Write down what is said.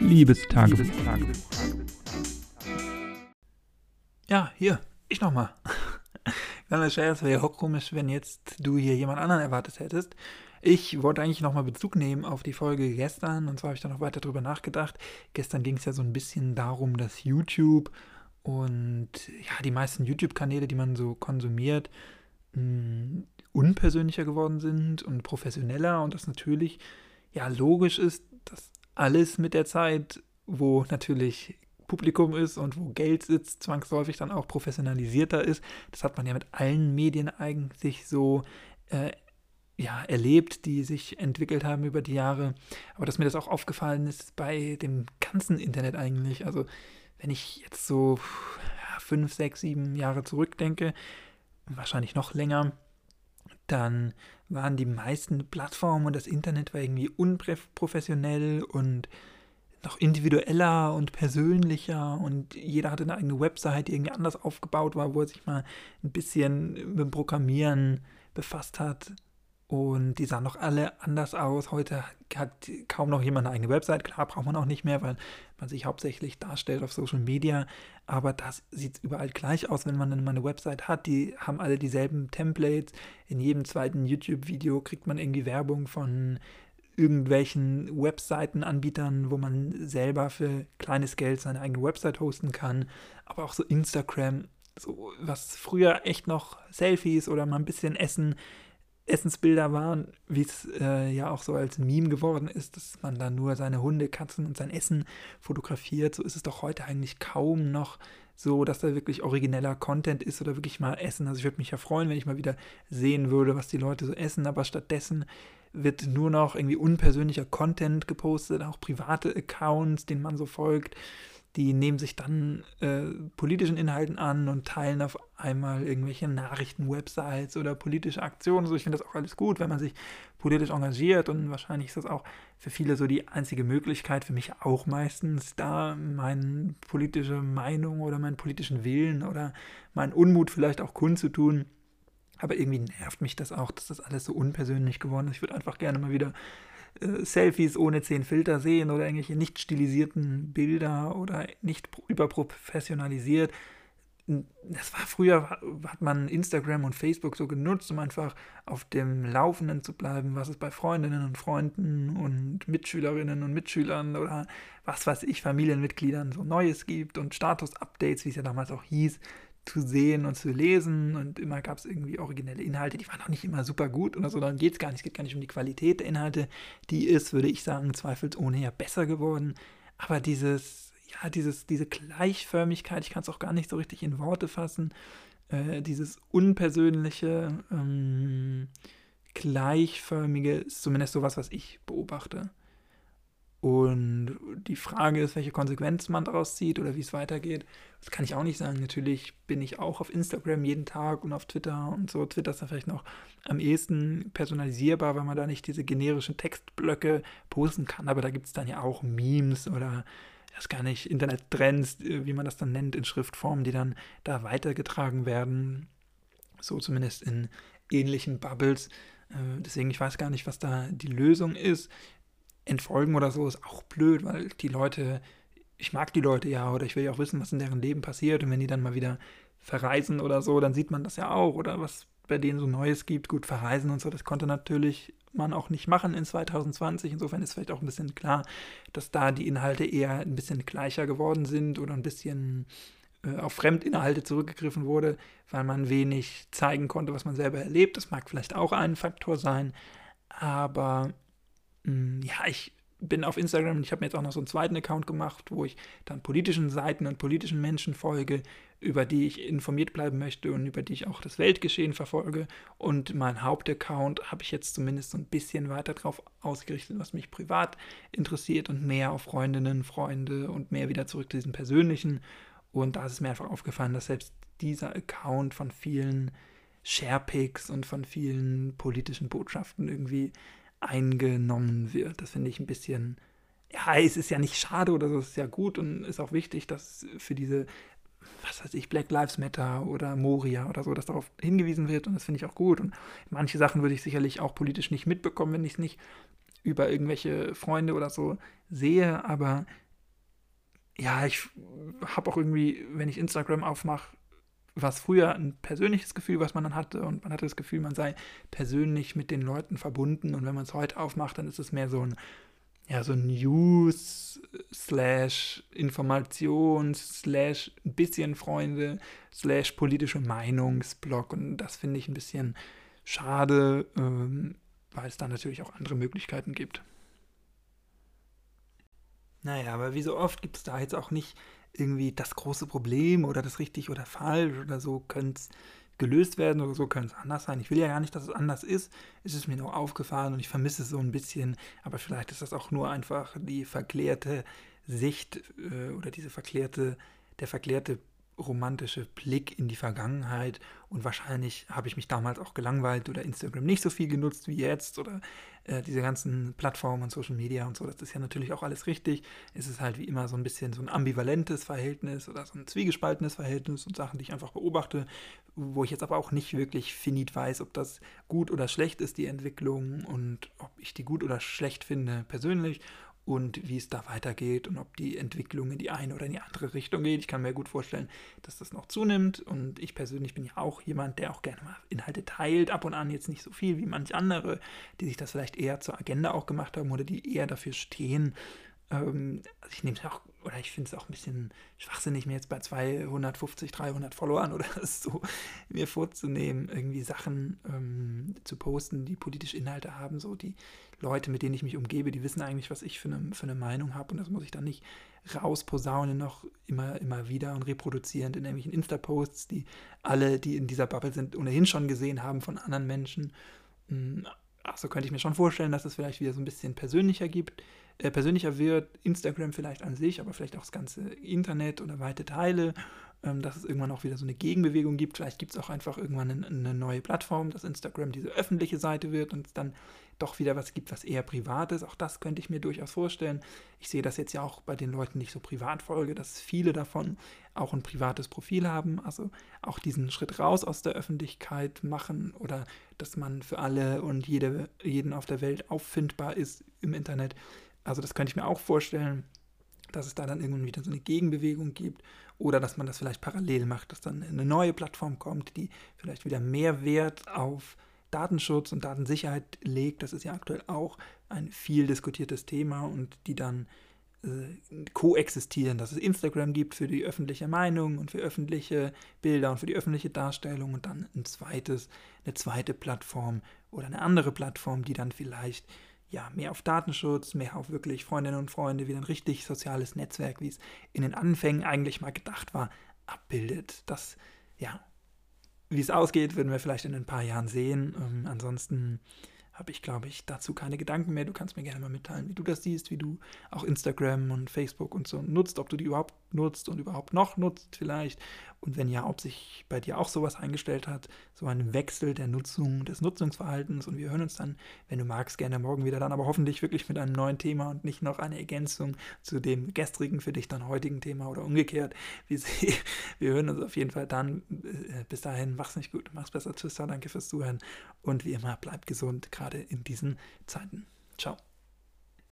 Liebestagebuch. Ja, hier, ich nochmal. Kleiner Scherz, wäre ja auch komisch, wenn jetzt du hier jemand anderen erwartet hättest. Ich wollte eigentlich nochmal Bezug nehmen auf die Folge gestern und zwar habe ich da noch weiter drüber nachgedacht. Gestern ging es ja so ein bisschen darum, dass YouTube und ja, die meisten YouTube-Kanäle, die man so konsumiert, mh, unpersönlicher geworden sind und professioneller und das natürlich ja logisch ist, dass alles mit der Zeit, wo natürlich Publikum ist und wo Geld sitzt, zwangsläufig dann auch professionalisierter ist. Das hat man ja mit allen Medien eigentlich so äh, ja, erlebt, die sich entwickelt haben über die Jahre. Aber dass mir das auch aufgefallen ist bei dem ganzen Internet eigentlich. Also wenn ich jetzt so fünf, sechs, sieben Jahre zurückdenke, wahrscheinlich noch länger, dann waren die meisten Plattformen und das Internet war irgendwie unprofessionell und noch individueller und persönlicher und jeder hatte eine eigene Website, die irgendwie anders aufgebaut war, wo er sich mal ein bisschen mit dem Programmieren befasst hat. Und die sahen noch alle anders aus. Heute hat kaum noch jemand eine eigene Website. Klar, braucht man auch nicht mehr, weil man sich hauptsächlich darstellt auf Social Media. Aber das sieht überall gleich aus, wenn man dann mal eine Website hat. Die haben alle dieselben Templates. In jedem zweiten YouTube-Video kriegt man irgendwie Werbung von irgendwelchen Webseitenanbietern, wo man selber für kleines Geld seine eigene Website hosten kann. Aber auch so Instagram, so was früher echt noch Selfies oder mal ein bisschen Essen Essensbilder waren, wie es äh, ja auch so als Meme geworden ist, dass man da nur seine Hunde, Katzen und sein Essen fotografiert. So ist es doch heute eigentlich kaum noch so, dass da wirklich origineller Content ist oder wirklich mal Essen. Also ich würde mich ja freuen, wenn ich mal wieder sehen würde, was die Leute so essen, aber stattdessen wird nur noch irgendwie unpersönlicher Content gepostet, auch private Accounts, denen man so folgt die nehmen sich dann äh, politischen Inhalten an und teilen auf einmal irgendwelche Nachrichten, Websites oder politische Aktionen. So, ich finde das auch alles gut, wenn man sich politisch engagiert und wahrscheinlich ist das auch für viele so die einzige Möglichkeit, für mich auch meistens, da meine politische Meinung oder meinen politischen Willen oder meinen Unmut vielleicht auch kundzutun. Aber irgendwie nervt mich das auch, dass das alles so unpersönlich geworden ist. Ich würde einfach gerne mal wieder Selfies ohne zehn Filter sehen oder irgendwelche nicht stilisierten Bilder oder nicht überprofessionalisiert. Das war früher, hat man Instagram und Facebook so genutzt, um einfach auf dem Laufenden zu bleiben, was es bei Freundinnen und Freunden und Mitschülerinnen und Mitschülern oder was weiß ich, Familienmitgliedern so Neues gibt und Status-Updates, wie es ja damals auch hieß, zu sehen und zu lesen und immer gab es irgendwie originelle Inhalte, die waren auch nicht immer super gut oder so, darum geht es gar nicht, es geht gar nicht um die Qualität der Inhalte, die ist, würde ich sagen, zweifelsohne ja besser geworden, aber dieses, ja, dieses, diese Gleichförmigkeit, ich kann es auch gar nicht so richtig in Worte fassen, äh, dieses unpersönliche, ähm, gleichförmige ist zumindest sowas, was ich beobachte. Und die Frage ist, welche Konsequenzen man daraus zieht oder wie es weitergeht. Das kann ich auch nicht sagen. Natürlich bin ich auch auf Instagram jeden Tag und auf Twitter und so. Twitter ist dann vielleicht noch am ehesten personalisierbar, weil man da nicht diese generischen Textblöcke posten kann. Aber da gibt es dann ja auch Memes oder das gar nicht Internettrends, wie man das dann nennt, in Schriftform, die dann da weitergetragen werden. So zumindest in ähnlichen Bubbles. Äh, deswegen, ich weiß gar nicht, was da die Lösung ist entfolgen oder so ist auch blöd, weil die Leute, ich mag die Leute ja oder ich will ja auch wissen, was in deren Leben passiert und wenn die dann mal wieder verreisen oder so, dann sieht man das ja auch oder was bei denen so Neues gibt. Gut, verreisen und so, das konnte natürlich man auch nicht machen in 2020. Insofern ist vielleicht auch ein bisschen klar, dass da die Inhalte eher ein bisschen gleicher geworden sind oder ein bisschen äh, auf Fremdinhalte zurückgegriffen wurde, weil man wenig zeigen konnte, was man selber erlebt. Das mag vielleicht auch ein Faktor sein, aber ja, ich bin auf Instagram und ich habe mir jetzt auch noch so einen zweiten Account gemacht, wo ich dann politischen Seiten und politischen Menschen folge, über die ich informiert bleiben möchte und über die ich auch das Weltgeschehen verfolge. Und mein Hauptaccount habe ich jetzt zumindest so ein bisschen weiter darauf ausgerichtet, was mich privat interessiert und mehr auf Freundinnen, Freunde und mehr wieder zurück zu diesem persönlichen. Und da ist es mir einfach aufgefallen, dass selbst dieser Account von vielen Sharepics und von vielen politischen Botschaften irgendwie eingenommen wird. Das finde ich ein bisschen, ja, es ist ja nicht schade oder so, es ist ja gut und ist auch wichtig, dass für diese, was weiß ich, Black Lives Matter oder Moria oder so, dass darauf hingewiesen wird und das finde ich auch gut. Und manche Sachen würde ich sicherlich auch politisch nicht mitbekommen, wenn ich es nicht über irgendwelche Freunde oder so sehe, aber ja, ich habe auch irgendwie, wenn ich Instagram aufmache, was früher ein persönliches Gefühl, was man dann hatte. Und man hatte das Gefühl, man sei persönlich mit den Leuten verbunden. Und wenn man es heute aufmacht, dann ist es mehr so ein ja, so News slash Information slash ein bisschen Freunde slash politische Meinungsblog und das finde ich ein bisschen schade, ähm, weil es da natürlich auch andere Möglichkeiten gibt. Naja, aber wie so oft gibt es da jetzt auch nicht irgendwie das große Problem oder das richtig oder falsch oder so könnte es gelöst werden oder so könnte es anders sein. Ich will ja gar nicht, dass es anders ist. Es ist mir nur aufgefallen und ich vermisse es so ein bisschen. Aber vielleicht ist das auch nur einfach die verklärte Sicht äh, oder diese verklärte, der verklärte romantische Blick in die Vergangenheit und wahrscheinlich habe ich mich damals auch gelangweilt oder Instagram nicht so viel genutzt wie jetzt oder äh, diese ganzen Plattformen und Social Media und so, das ist ja natürlich auch alles richtig. Es ist halt wie immer so ein bisschen so ein ambivalentes Verhältnis oder so ein zwiegespaltenes Verhältnis und Sachen, die ich einfach beobachte, wo ich jetzt aber auch nicht wirklich finit weiß, ob das gut oder schlecht ist, die Entwicklung und ob ich die gut oder schlecht finde persönlich und wie es da weitergeht und ob die Entwicklung in die eine oder in die andere Richtung geht. Ich kann mir gut vorstellen, dass das noch zunimmt und ich persönlich bin ja auch jemand, der auch gerne mal Inhalte teilt, ab und an jetzt nicht so viel wie manche andere, die sich das vielleicht eher zur Agenda auch gemacht haben oder die eher dafür stehen. Ähm, also ich nehme es auch oder ich finde es auch ein bisschen schwachsinnig, mir jetzt bei 250, 300 Followern oder so mir vorzunehmen, irgendwie Sachen ähm, zu posten, die politische Inhalte haben. So die Leute, mit denen ich mich umgebe, die wissen eigentlich, was ich für eine, für eine Meinung habe und das muss ich dann nicht rausposaunen noch immer, immer wieder und reproduzierend in irgendwelchen Insta-Posts, die alle, die in dieser Bubble sind, ohnehin schon gesehen haben von anderen Menschen. Hm, ach, so könnte ich mir schon vorstellen, dass es vielleicht wieder so ein bisschen persönlicher gibt äh, persönlicher wird, Instagram vielleicht an sich, aber vielleicht auch das ganze Internet oder weite Teile, ähm, dass es irgendwann auch wieder so eine Gegenbewegung gibt. Vielleicht gibt es auch einfach irgendwann eine, eine, neue Plattform, dass Instagram diese öffentliche Seite wird und es dann doch wieder was gibt, was eher privat ist. Auch das könnte ich mir durchaus vorstellen. Ich sehe das jetzt ja auch bei den Leuten, die ich so privat folge, dass viele davon auch ein privates Profil haben, also auch diesen Schritt raus aus der Öffentlichkeit machen oder dass man für alle und jede, jeden auf der Welt auffindbar ist im Internet. Also das könnte ich mir auch vorstellen, dass es da dann irgendwann wieder so eine Gegenbewegung gibt oder dass man das vielleicht parallel macht, dass dann eine neue Plattform kommt, die vielleicht wieder mehr Wert auf Datenschutz und Datensicherheit legt. Das ist ja aktuell auch ein viel diskutiertes Thema und die dann äh, koexistieren, dass es Instagram gibt für die öffentliche Meinung und für öffentliche Bilder und für die öffentliche Darstellung und dann ein zweites, eine zweite Plattform oder eine andere Plattform, die dann vielleicht ja, mehr auf Datenschutz, mehr auf wirklich Freundinnen und Freunde, wie ein richtig soziales Netzwerk, wie es in den Anfängen eigentlich mal gedacht war, abbildet. Das, ja, wie es ausgeht, werden wir vielleicht in ein paar Jahren sehen. Ähm, ansonsten habe ich, glaube ich, dazu keine Gedanken mehr. Du kannst mir gerne mal mitteilen, wie du das siehst, wie du auch Instagram und Facebook und so nutzt, ob du die überhaupt nutzt und überhaupt noch nutzt vielleicht. Und wenn ja, ob sich bei dir auch sowas eingestellt hat, so ein Wechsel der Nutzung, des Nutzungsverhaltens. Und wir hören uns dann, wenn du magst, gerne morgen wieder dann, aber hoffentlich wirklich mit einem neuen Thema und nicht noch eine Ergänzung zu dem gestrigen, für dich dann heutigen Thema oder umgekehrt. Wir, wir hören uns auf jeden Fall dann. Äh, bis dahin, mach's nicht gut, mach's besser. Tschüss, danke fürs Zuhören. Und wie immer, bleib gesund, gerade in diesen Zeiten. Ciao.